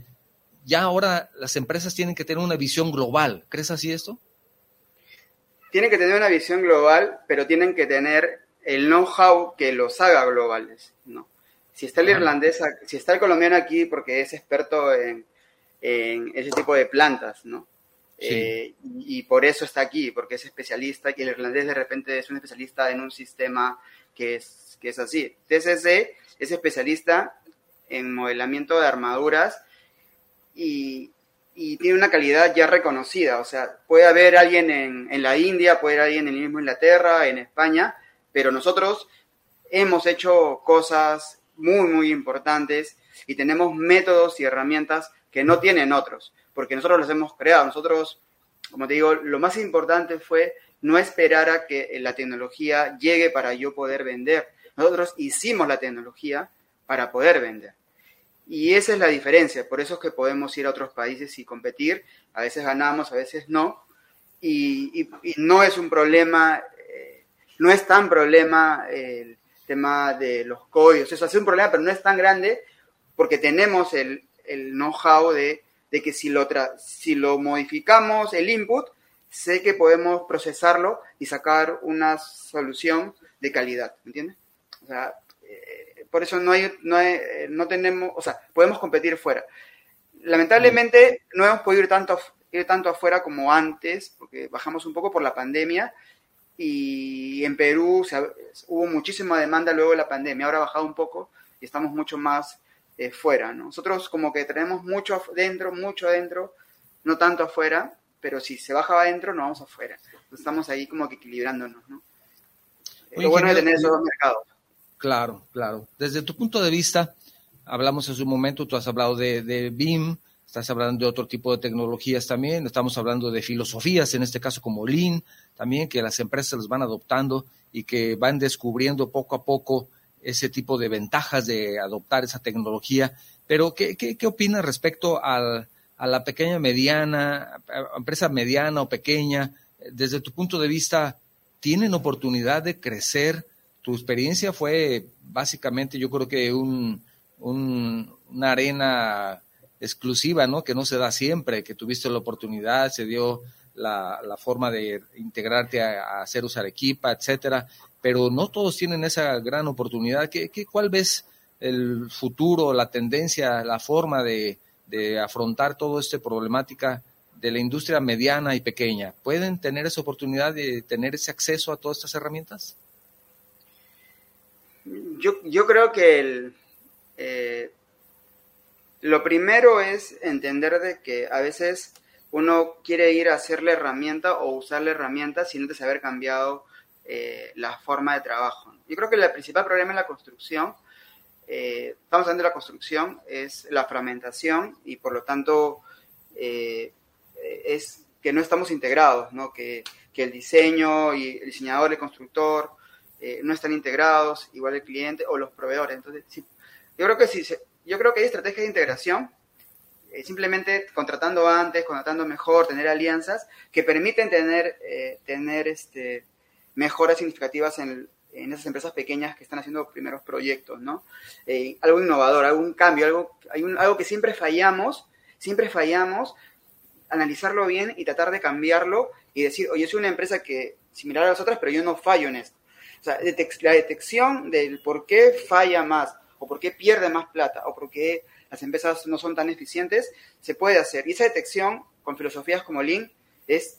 Speaker 1: ya ahora las empresas tienen que tener una visión global. ¿Crees así esto?
Speaker 2: Tienen que tener una visión global, pero tienen que tener el know-how que los haga globales, ¿no? Si está el irlandés, si está el colombiano aquí porque es experto en, en ese tipo de plantas, ¿no? Eh, y, por eso está aquí, porque es especialista, y el irlandés de repente es un especialista en un sistema que es, que es así. TCC es especialista en modelamiento de armaduras y, y, tiene una calidad ya reconocida. O sea, puede haber alguien en, en la India, puede haber alguien en mismo Inglaterra, en España, pero nosotros hemos hecho cosas muy, muy importantes y tenemos métodos y herramientas que no tienen otros porque nosotros los hemos creado. Nosotros, como te digo, lo más importante fue no esperar a que la tecnología llegue para yo poder vender. Nosotros hicimos la tecnología para poder vender. Y esa es la diferencia. Por eso es que podemos ir a otros países y competir. A veces ganamos, a veces no. Y, no es un problema, eh, no es tan problema el tema de los códigos. Eso es un problema, pero no es tan grande porque tenemos el, el know-how de de que si lo, si lo modificamos el input, sé que podemos procesarlo y sacar una solución de calidad, ¿me entiendes? O sea, eh, por eso no hay, no no tenemos, o sea, podemos competir fuera. Lamentablemente no hemos podido ir tanto, ir tanto afuera como antes, porque bajamos un poco por la pandemia y en Perú hubo muchísima demanda luego de la pandemia, ahora ha bajado un poco y estamos mucho más eh, fuera. Nosotros como que tenemos mucho dentro, mucho adentro, no tanto afuera, pero si se baja adentro, no vamos afuera. Estamos ahí como que equilibrándonos, ¿no? Lo bueno de tener esos dos mercados.
Speaker 1: Claro, claro. Desde tu punto de vista, hablamos hace un momento, tú has hablado de, de BIM, estás hablando de otro tipo de tecnologías también, estamos hablando de filosofías, en este caso como Lean, también que las empresas los van adoptando y que van descubriendo poco a poco ese tipo de ventajas de adoptar esa tecnología. Pero, ¿qué, qué, opinas respecto al, a la pequeña, mediana, empresa mediana o pequeña? Desde tu punto de vista, ¿tienen oportunidad de crecer? Tu experiencia fue básicamente, yo creo que un, una arena exclusiva, ¿no? Que no se da siempre, que tuviste la oportunidad, se dio la, la forma de integrarte a, a hacer usar equipa, etcétera pero no todos tienen esa gran oportunidad. ¿Qué, qué, cuál ves el futuro, la tendencia, la forma de, de afrontar toda esta problemática de la industria mediana y pequeña? ¿Pueden tener esa oportunidad de tener ese acceso a todas estas herramientas?
Speaker 2: yo, yo creo que el, eh, lo primero es entender de que a veces uno quiere ir a hacer la herramienta o usar la herramienta sin antes haber cambiado eh, la forma de trabajo. Yo creo que el principal problema en la construcción, eh, estamos hablando de la construcción, es la fragmentación y por lo tanto es que no estamos integrados, ¿no? Que, que el diseño y el diseñador, el constructor, eh, no están integrados, igual el cliente o los proveedores. Entonces, yo creo que sí, yo creo que hay estrategias de integración, eh, simplemente contratando antes, contratando mejor, tener alianzas que permiten tener, eh, tener este, mejoras significativas en, en, esas empresas pequeñas que están haciendo primeros proyectos, ¿no? algo innovador, algún cambio, algo, hay un, algo que siempre fallamos, siempre fallamos, analizarlo bien y tratar de cambiarlo y decir, oye, soy una empresa que similar a las otras, pero yo no fallo en esto. O sea, la detección del por qué falla más, o por qué pierde más plata, o por qué las empresas no son tan eficientes, se puede hacer. Y esa detección, con filosofías como Lean, es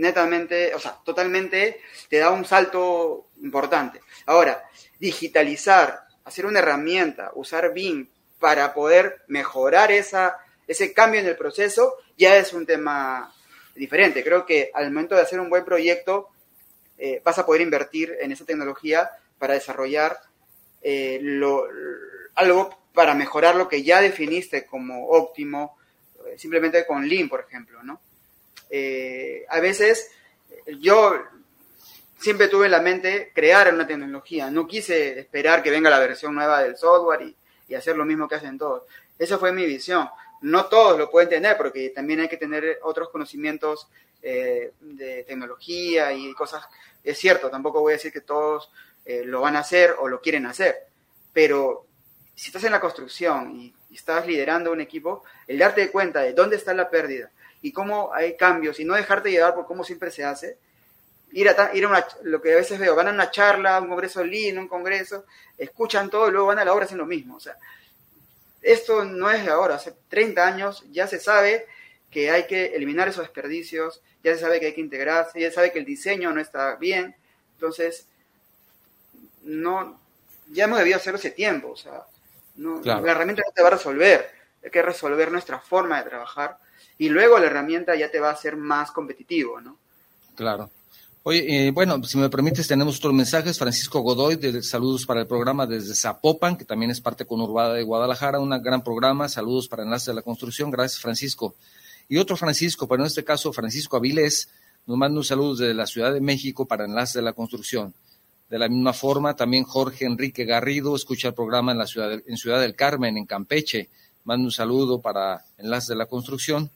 Speaker 2: netamente, o sea, totalmente, te da un salto importante. Ahora, digitalizar, hacer una herramienta, usar BIM para poder mejorar esa, ese cambio en el proceso, ya es un tema diferente. Creo que al momento de hacer un buen proyecto, eh, vas a poder invertir en esa tecnología para desarrollar eh, algo para mejorar lo que ya definiste como óptimo, eh, simplemente con Lean, por ejemplo, ¿no? A veces yo siempre tuve en la mente crear una tecnología, no quise esperar que venga la versión nueva del software y, y hacer lo mismo que hacen todos. Esa fue mi visión. No todos lo pueden tener porque también hay que tener otros conocimientos de tecnología y cosas es cierto, tampoco voy a decir que todos eh, lo van a hacer o lo quieren hacer, pero si estás en la construcción y, estás liderando un equipo, el darte cuenta de dónde está la pérdida y cómo hay cambios y no dejarte llevar por cómo siempre se hace, ir a, ir a una, lo que a veces veo, van a una charla, un congreso lean, un congreso, escuchan todo y luego van a la obra hacen lo mismo. O sea, esto no es de ahora, hace 30 años ya se sabe que hay que eliminar esos desperdicios, ya se sabe que hay que integrarse, ya se sabe que el diseño no está bien, entonces no, ya hemos debido hacerlo hace tiempo, o sea, no, la herramienta no te va a resolver, hay que resolver nuestra forma de trabajar y luego la herramienta ya te va a hacer más competitivo, ¿no?
Speaker 1: Claro. Oye, eh, bueno, si me permites, tenemos otros mensajes. Francisco Godoy, de saludos para el programa desde Zapopan, que también es parte conurbada de Guadalajara, un gran programa. Saludos para Enlace de la Construcción. Gracias, Francisco. Y otro Francisco, pero en este caso Francisco Avilés, nos manda un saludo desde la Ciudad de México para Enlace de la Construcción. De la misma forma, también Jorge Enrique Garrido escucha el programa en la ciudad en Ciudad del Carmen, en Campeche. Manda un saludo para Enlace de la Construcción.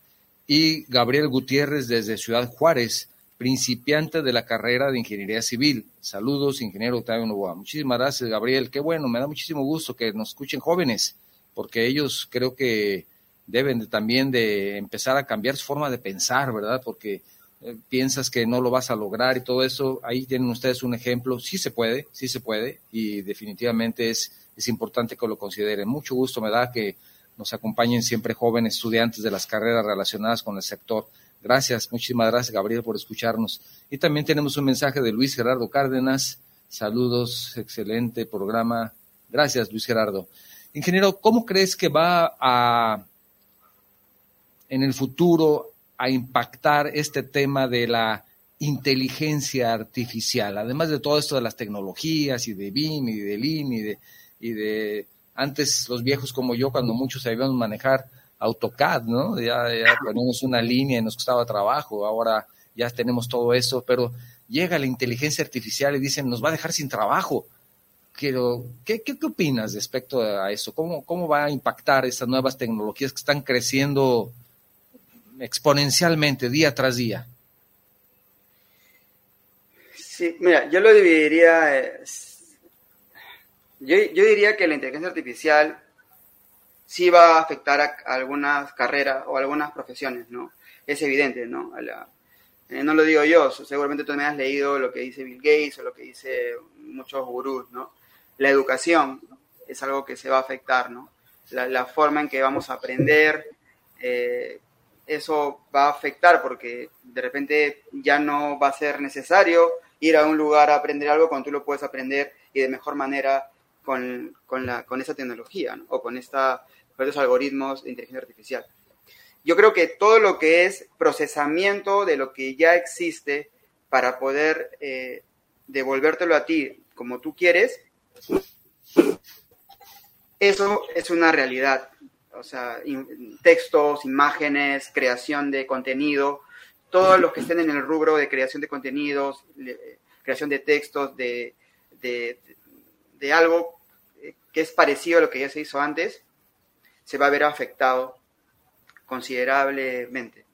Speaker 1: Y Gabriel Gutiérrez desde Ciudad Juárez, principiante de la carrera de Ingeniería Civil. Saludos, ingeniero Octavio Novoa. Muchísimas gracias, Gabriel. Qué bueno, me da muchísimo gusto que nos escuchen jóvenes, porque ellos creo que deben también de empezar a cambiar su forma de pensar, ¿verdad? Porque eh, piensas que no lo vas a lograr y todo eso, ahí tienen ustedes un ejemplo, sí se puede, sí se puede y definitivamente es, es importante que lo consideren. Mucho gusto me da que nos acompañen siempre jóvenes estudiantes de las carreras relacionadas con el sector. Gracias, muchísimas gracias Gabriel por escucharnos. Y también tenemos un mensaje de Luis Gerardo Cárdenas. Saludos, excelente programa. Gracias, Luis Gerardo. Ingeniero, ¿cómo crees que va a en el futuro a impactar este tema de la inteligencia artificial, además de todo esto de las tecnologías y de BIM y de Lean y de, y de antes los viejos como yo, cuando muchos sabíamos manejar AutoCAD, ¿no? Ya, ya una línea y nos costaba trabajo, ahora ya tenemos todo eso, pero llega la inteligencia artificial y dicen, nos va a dejar sin trabajo. ¿qué, opinas respecto a eso? ¿Cómo, ¿Cómo va a impactar estas nuevas tecnologías que están creciendo exponencialmente día tras día.
Speaker 2: Sí, mira, yo lo dividiría, yo, diría que la inteligencia artificial sí va a afectar a, algunas carreras o algunas profesiones, ¿no? Es evidente, ¿no? Eh, no lo digo yo, seguramente tú me has leído lo que dice Bill Gates o lo que dice muchos gurús, ¿no? La educación es algo que se va a afectar, ¿no? La, forma en que vamos a aprender, eh, eso va a afectar porque de repente ya no va a ser necesario ir a un lugar a aprender algo cuando tú lo puedes aprender y de mejor manera con, con, la, con esa tecnología o con, esta, con estos algoritmos de inteligencia artificial. Yo creo que todo lo que es procesamiento de lo que ya existe para poder eh, devolvértelo a ti como tú quieres, eso es una realidad. O sea, textos, imágenes, creación de contenido, todos los que estén en el rubro de creación de contenidos, creación de textos, de, de, algo que es parecido a lo que ya se hizo antes, se va a ver afectado considerablemente.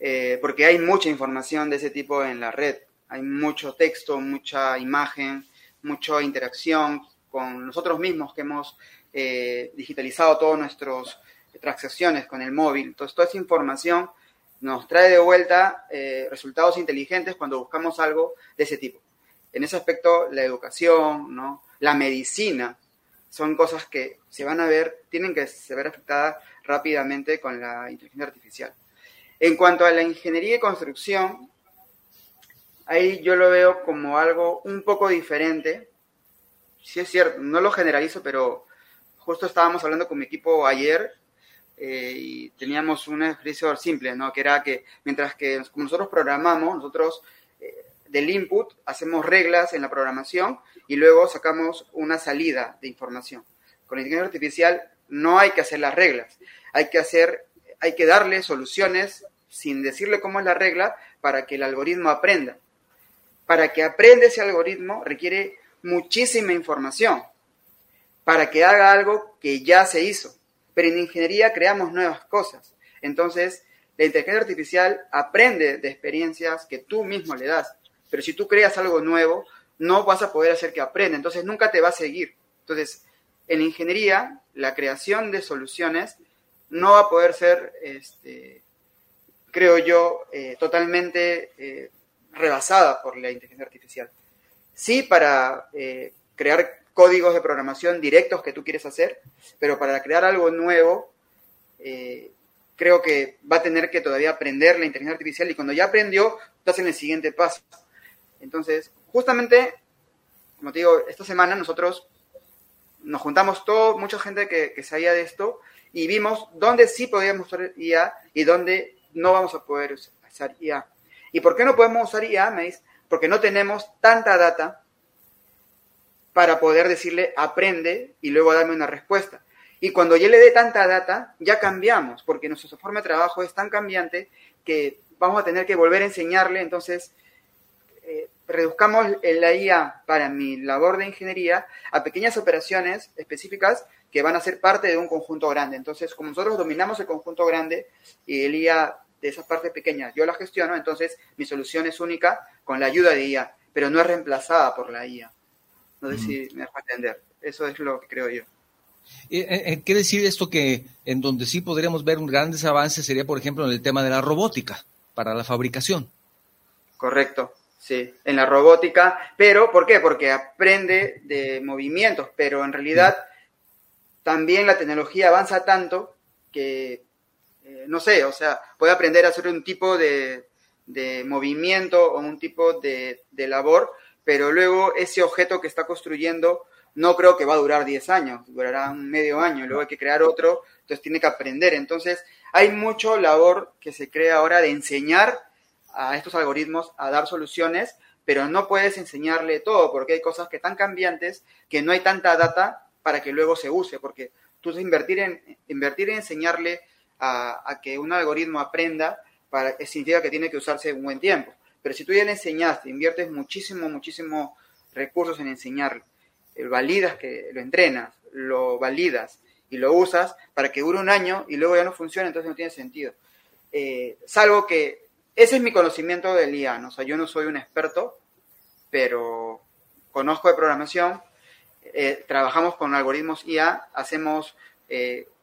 Speaker 2: Eh, porque hay mucha información de ese tipo en la red. Hay mucho texto, mucha imagen, mucha interacción con nosotros mismos que hemos eh, digitalizado todas nuestras transacciones con el móvil. Entonces, toda esa información nos trae de vuelta eh, resultados inteligentes cuando buscamos algo de ese tipo. En ese aspecto, la educación, ¿no? La medicina, son cosas que se van a ver, tienen que se ver afectadas rápidamente con la inteligencia artificial. En cuanto a la ingeniería y construcción, ahí yo lo veo como algo un poco diferente. Sí es cierto, no lo generalizo, pero justo estábamos hablando con mi equipo ayer eh, y teníamos un ejercicio simple, ¿no? Que era que mientras que nosotros programamos, nosotros del input hacemos reglas en la programación y luego sacamos una salida de información. Con la inteligencia artificial no hay que hacer las reglas, hay que hacer, hay que darle soluciones sin decirle cómo es la regla para que el algoritmo aprenda. Para que aprenda ese algoritmo requiere muchísima información para que haga algo que ya se hizo. Pero en ingeniería creamos nuevas cosas. Entonces, la inteligencia artificial aprende de experiencias que tú mismo le das. Pero si tú creas algo nuevo, no vas a poder hacer que aprenda. Entonces, nunca te va a seguir. Entonces, en ingeniería, la creación de soluciones no va a poder ser, este, creo yo, eh, totalmente eh, rebasada por la inteligencia artificial. Sí, para eh, crear códigos de programación directos que tú quieres hacer, pero para crear algo nuevo, creo que va a tener que todavía aprender la inteligencia artificial y cuando ya aprendió, estás en el siguiente paso. Entonces, justamente, como te digo, esta semana nosotros nos juntamos todo, mucha gente que, sabía de esto y vimos dónde sí podíamos usar IA y dónde no vamos a poder usar IA. ¿Y por qué no podemos usar IA, me Porque no tenemos tanta data para poder decirle aprende y luego darme una respuesta. Y cuando yo le dé tanta data, ya cambiamos, porque nuestra forma de trabajo es tan cambiante que vamos a tener que volver a enseñarle. Entonces, reduzcamos la IA para mi labor de ingeniería a pequeñas operaciones específicas que van a ser parte de un conjunto grande. Entonces, como nosotros dominamos el conjunto grande y el IA de esas partes pequeñas yo la gestiono, entonces mi solución es única con la ayuda de IA, pero no es reemplazada por la IA. No sé si me dejo entender. Eso es lo que creo yo.
Speaker 1: Eh, eh, eh, ¿Qué decir esto que en donde sí podríamos ver un grandes avances sería, por ejemplo, en el tema de la robótica para la fabricación?
Speaker 2: Correcto, sí, en la robótica, pero ¿por qué? Porque aprende de movimientos, pero en realidad también la tecnología avanza tanto que, no sé, o sea, puede aprender a hacer un tipo de, movimiento o un tipo de, de labor pero luego ese objeto que está construyendo no creo que va a durar 10 años, durará un medio año, luego hay que crear otro, entonces tiene que aprender. Entonces, hay mucho labor que se crea ahora de enseñar a estos algoritmos a dar soluciones, pero no puedes enseñarle todo, porque hay cosas que están cambiantes, que no hay tanta data para que luego se use, porque tú invertir en, invertir en enseñarle a, a que un algoritmo aprenda, para, significa que tiene que usarse un buen tiempo. Pero si tú ya le enseñaste, inviertes muchísimo, muchísimo recursos en enseñarle, eh, validas que lo entrenas, lo validas y lo usas para que dure un año y luego ya no funciona, entonces no tiene sentido. Eh, salvo que ese es mi conocimiento del IA, o sea, yo no soy un experto, pero conozco de programación, eh, trabajamos con algoritmos IA, hacemos,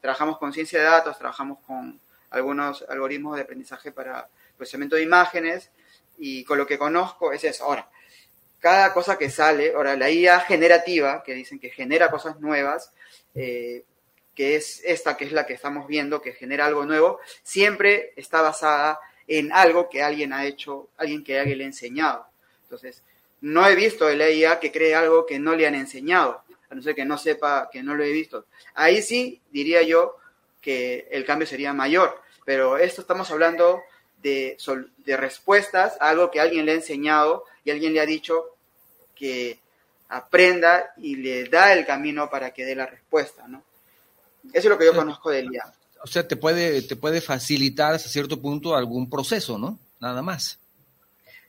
Speaker 2: trabajamos con ciencia de datos, trabajamos con algunos algoritmos de aprendizaje para procesamiento de imágenes, y con lo que conozco es eso. Ahora, cada cosa que sale, ahora la IA generativa, que dicen que genera cosas nuevas, eh, que es esta que es la que estamos viendo, que genera algo nuevo, siempre está basada en algo que alguien ha hecho, alguien que alguien le ha enseñado. Entonces, no he visto el EIA que cree algo que no le han enseñado, a no ser que no sepa, que no lo he visto. Ahí sí diría yo que el cambio sería mayor, pero esto estamos hablando de, de respuestas a algo que alguien le ha enseñado y alguien le ha dicho que aprenda y le da el camino para que dé la respuesta, ¿no? Eso es lo que yo conozco del IA.
Speaker 1: O sea, te puede, te puede facilitar hasta cierto punto algún proceso, ¿no? Nada más.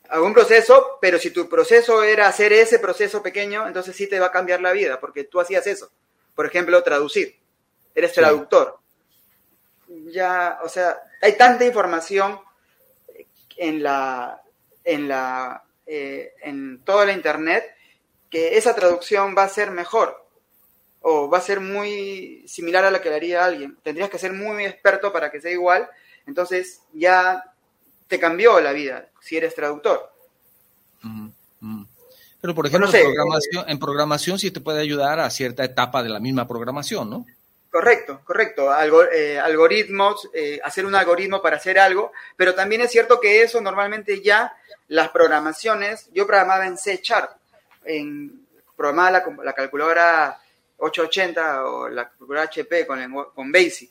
Speaker 2: Algún proceso, pero si tu proceso era hacer ese proceso pequeño, entonces sí te va a cambiar la vida, porque tú hacías eso. Por ejemplo, traducir. Eres traductor. Ya, o sea, hay tanta información en la, en la, eh, en toda la internet que esa traducción va a ser mejor o va a ser muy similar a la que le haría alguien. Tendrías que ser muy experto para que sea igual, entonces ya te cambió la vida si eres traductor.
Speaker 1: Pero, por ejemplo, en, programación, en programación sí te puede ayudar a cierta etapa de la misma programación, ¿no?
Speaker 2: Correcto, correcto. Eh, algoritmos, eh, hacer un algoritmo para hacer algo, pero también es cierto que eso normalmente ya las programaciones, yo programaba en C Sharp, en, programaba la, la calculadora 880 o la HP con, con BASIC.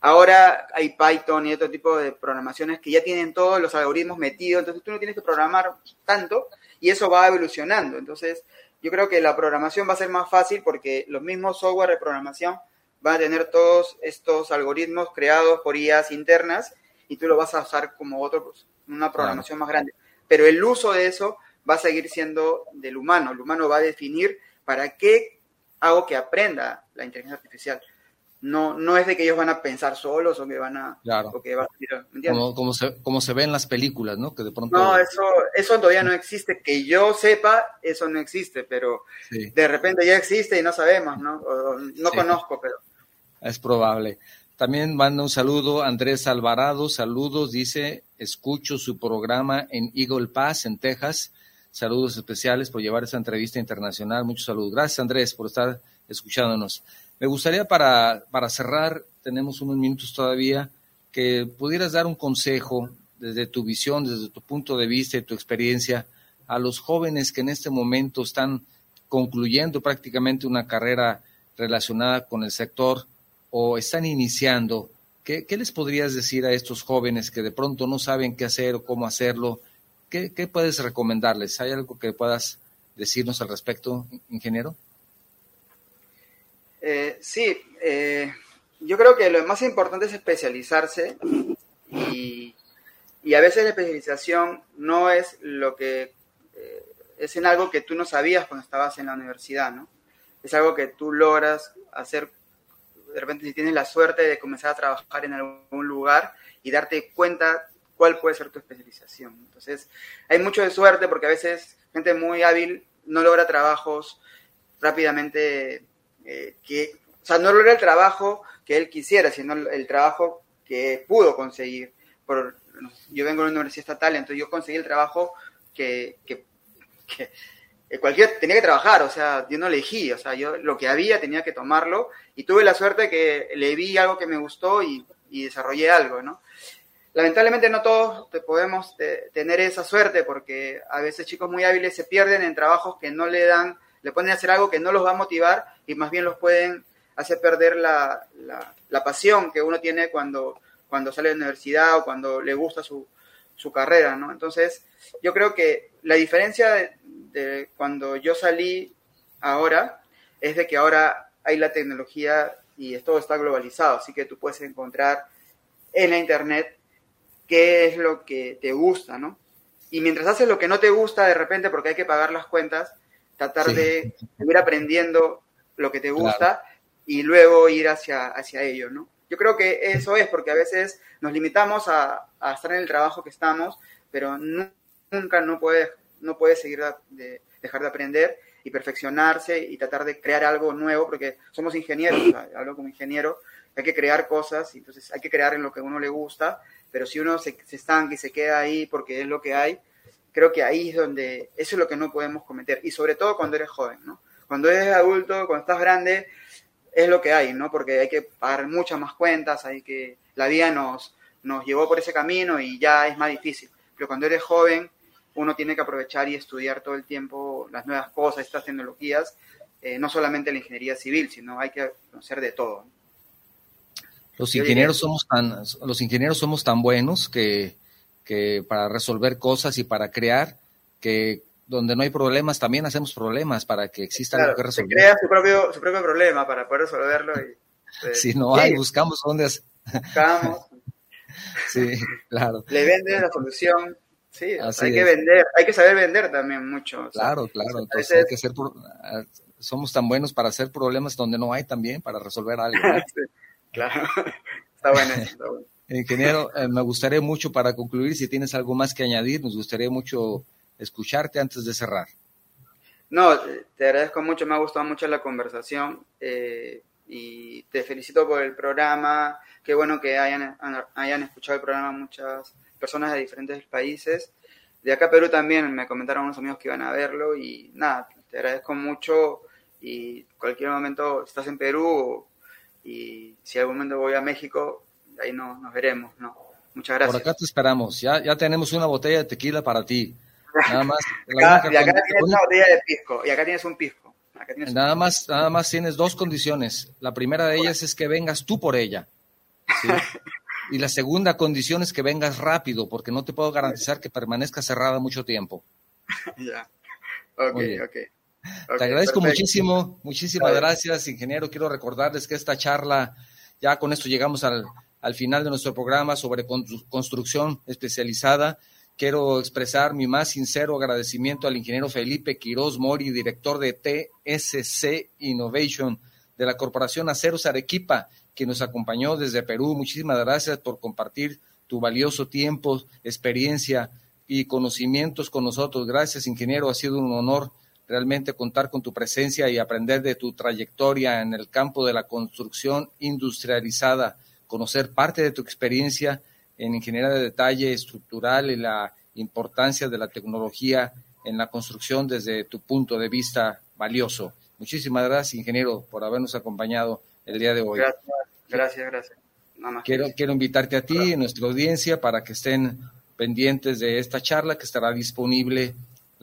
Speaker 2: Ahora hay Python y otro tipo de programaciones que ya tienen todos los algoritmos metidos, entonces tú no tienes que programar tanto y eso va evolucionando. Entonces, yo creo que la programación va a ser más fácil porque los mismos software de programación van a tener todos estos algoritmos creados por IAs internas y tú lo vas a usar como otro, una programación más grande. Pero el uso de eso va a seguir siendo del humano. El humano va a definir para qué hago que aprenda la inteligencia artificial. No, no es de que ellos van a pensar solos o que van a...
Speaker 1: Claro. como, como, se, como se ve en las películas, ¿no? Que de pronto...
Speaker 2: No, eso, eso todavía no existe. Que yo sepa, eso no existe, pero de repente ya existe y no sabemos, ¿no? no conozco, pero...
Speaker 1: Es probable. También manda un saludo Andrés Alvarado, saludos, dice, escucho su programa en Eagle Pass, en Texas. Saludos especiales por llevar esta entrevista internacional. Muchos saludos. Gracias Andrés por estar escuchándonos. Me gustaría para, para cerrar, tenemos unos minutos todavía, que pudieras dar un consejo desde tu visión, desde tu punto de vista y tu experiencia a los jóvenes que en este momento están concluyendo prácticamente una carrera relacionada con el sector o están iniciando, ¿qué, les podrías decir a estos jóvenes que de pronto no saben qué hacer o cómo hacerlo? ¿Qué, puedes recomendarles? ¿Hay algo que puedas decirnos al respecto, ingeniero?
Speaker 2: Eh, sí, eh, yo creo que lo más importante es especializarse y, a veces la especialización no es lo que eh, es en algo que tú no sabías cuando estabas en la universidad, ¿no? Es algo que tú logras hacer de repente si tienes la suerte de comenzar a trabajar en algún lugar y darte cuenta cuál puede ser tu especialización. Entonces, hay mucho de suerte porque a veces gente muy hábil no logra trabajos rápidamente eh, que, o sea, no logra el trabajo que él quisiera, sino el trabajo que pudo conseguir. Por, yo vengo de una universidad estatal, entonces yo conseguí el trabajo que, que, que eh, cualquier tenía que trabajar, o sea, yo no elegí, o sea, yo lo que había tenía que tomarlo y tuve la suerte que le vi algo que me gustó y, desarrollé algo, ¿no? Lamentablemente no todos podemos tener esa suerte porque a veces chicos muy hábiles se pierden en trabajos que no le dan, le ponen a hacer algo que no los va a motivar y más bien los pueden hacer perder la, la, pasión que uno tiene cuando, cuando sale de la universidad o cuando le gusta su, su carrera, ¿no? Entonces, yo creo que la diferencia de, cuando yo salí ahora es de que ahora hay la tecnología y todo está globalizado, así que tú puedes encontrar en la internet qué es lo que te gusta, ¿no? Y mientras haces lo que no te gusta de repente porque hay que pagar las cuentas, tratar de ir aprendiendo lo que te gusta y luego ir hacia, hacia ello, ¿no? Yo creo que eso es porque a veces nos limitamos a, a estar en el trabajo que estamos, pero nunca no puedes no puede seguir de, dejar de aprender y perfeccionarse y tratar de crear algo nuevo, porque somos ingenieros, hablo como ingeniero, hay que crear cosas, entonces hay que crear en lo que a uno le gusta, pero si uno se, se estanca y se queda ahí porque es lo que hay, creo que ahí es donde, eso es lo que no podemos cometer, y sobre todo cuando eres joven, ¿no? Cuando eres adulto, cuando estás grande, es lo que hay, ¿no? Porque hay que pagar muchas más cuentas, hay que, la vida nos, nos llevó por ese camino y ya es más difícil. Pero cuando eres joven, uno tiene que aprovechar y estudiar todo el tiempo las nuevas cosas, estas tecnologías, eh, no solamente la ingeniería civil, sino hay que conocer de todo.
Speaker 1: Los ingenieros somos tan, los ingenieros somos tan buenos que, que para resolver cosas y para crear, que donde no hay problemas también hacemos problemas para que exista algo que resolver.
Speaker 2: Se crea su propio, su propio problema para poder resolverlo. Y,
Speaker 1: pues, si no hay, buscamos dónde.
Speaker 2: Buscamos.
Speaker 1: sí, claro.
Speaker 2: Le venden la solución. Sí, hay que vender, hay que saber vender también mucho.
Speaker 1: Claro, claro. Entonces hay que ser, ah, somos tan buenos para hacer problemas donde no hay también para resolver algo.
Speaker 2: claro, está bueno, está bueno.
Speaker 1: Ingeniero, eh, me gustaría mucho para concluir, si tienes algo más que añadir, nos gustaría mucho escucharte antes de cerrar.
Speaker 2: No, te agradezco mucho, me ha gustado mucho la conversación eh, y te felicito por el programa. Qué bueno que hayan, hayan escuchado el programa muchas personas de diferentes países. De acá Perú también me comentaron unos amigos que iban a verlo y nada, te agradezco mucho y cualquier momento estás en Perú y si algún momento voy a México, ahí no, nos veremos, ¿no? Muchas gracias.
Speaker 1: Por acá te esperamos, ya, ya tenemos una botella de tequila para ti. Nada más.
Speaker 2: y acá tienes una botella de pisco, y acá tienes un pisco.
Speaker 1: nada, más, nada más tienes dos condiciones. La primera de ellas es que vengas tú por ella. ¿sí? Y la segunda condición es que vengas rápido, porque no te puedo garantizar que permanezca cerrada mucho tiempo.
Speaker 2: ya. Ok, ok.
Speaker 1: Te agradezco muchísimo, muchísimas gracias, ingeniero. Quiero recordarles que esta charla, ya con esto llegamos al, al final de nuestro programa sobre construcción especializada. Quiero expresar mi más sincero agradecimiento al ingeniero Felipe Quiroz Mori, director de TSC Innovation de la Corporación Aceros Arequipa, que nos acompañó desde Perú. Muchísimas gracias por compartir tu valioso tiempo, experiencia y conocimientos con nosotros. Gracias, ingeniero. Ha sido un honor realmente contar con tu presencia y aprender de tu trayectoria en el campo de la construcción industrializada, conocer parte de tu experiencia en ingeniería de detalle estructural y la importancia de la tecnología en la construcción desde tu punto de vista valioso. Muchísimas gracias, ingeniero, por habernos acompañado el día de hoy.
Speaker 2: Gracias, gracias,
Speaker 1: quiero, quiero invitarte a ti y a nuestra audiencia para que estén pendientes de esta charla que estará disponible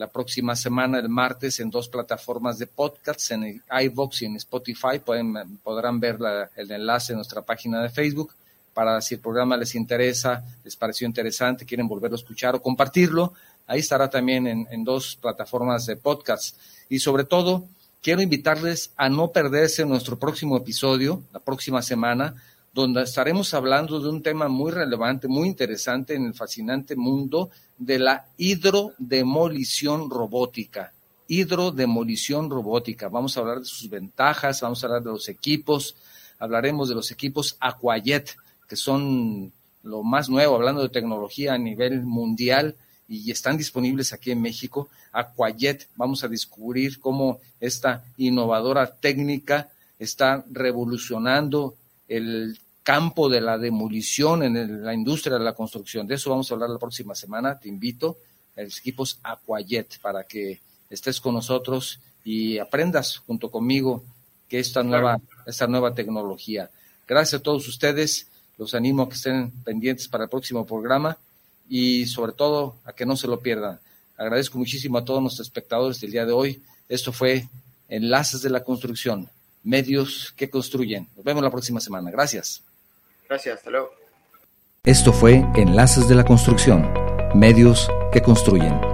Speaker 1: la próxima semana, el martes, en dos plataformas de podcasts, en iVox y en Spotify. Pueden, podrán ver el enlace en nuestra página de Facebook para si el programa les interesa, les pareció interesante, quieren volverlo a escuchar o compartirlo. Ahí estará también en, en dos plataformas de podcast. Y sobre todo, quiero invitarles a no perderse nuestro próximo episodio, la próxima semana, donde estaremos hablando de un tema muy relevante, muy interesante en el fascinante mundo de la hidrodemolición robótica. Hidrodemolición robótica. Vamos a hablar de sus ventajas, vamos a hablar de los equipos, hablaremos de los equipos Aquayet, que son lo más nuevo, hablando de tecnología a nivel mundial y están disponibles aquí en México. Aquayet, vamos a descubrir cómo esta innovadora técnica está revolucionando el campo de la demolición en la industria de la construcción. De eso vamos a hablar la próxima semana. Te invito a los equipos Aquayet para que estés con nosotros y aprendas junto conmigo que esta nueva, esta nueva tecnología. Gracias a todos ustedes. Los animo a que estén pendientes para el próximo programa y sobre todo a que no se lo pierdan. Agradezco muchísimo a todos nuestros espectadores del día de hoy. Esto fue Enlaces de la Construcción, medios que construyen. Nos vemos la próxima semana. Gracias.
Speaker 2: Gracias, hasta luego.
Speaker 1: Esto fue Enlaces de la Construcción, medios que construyen.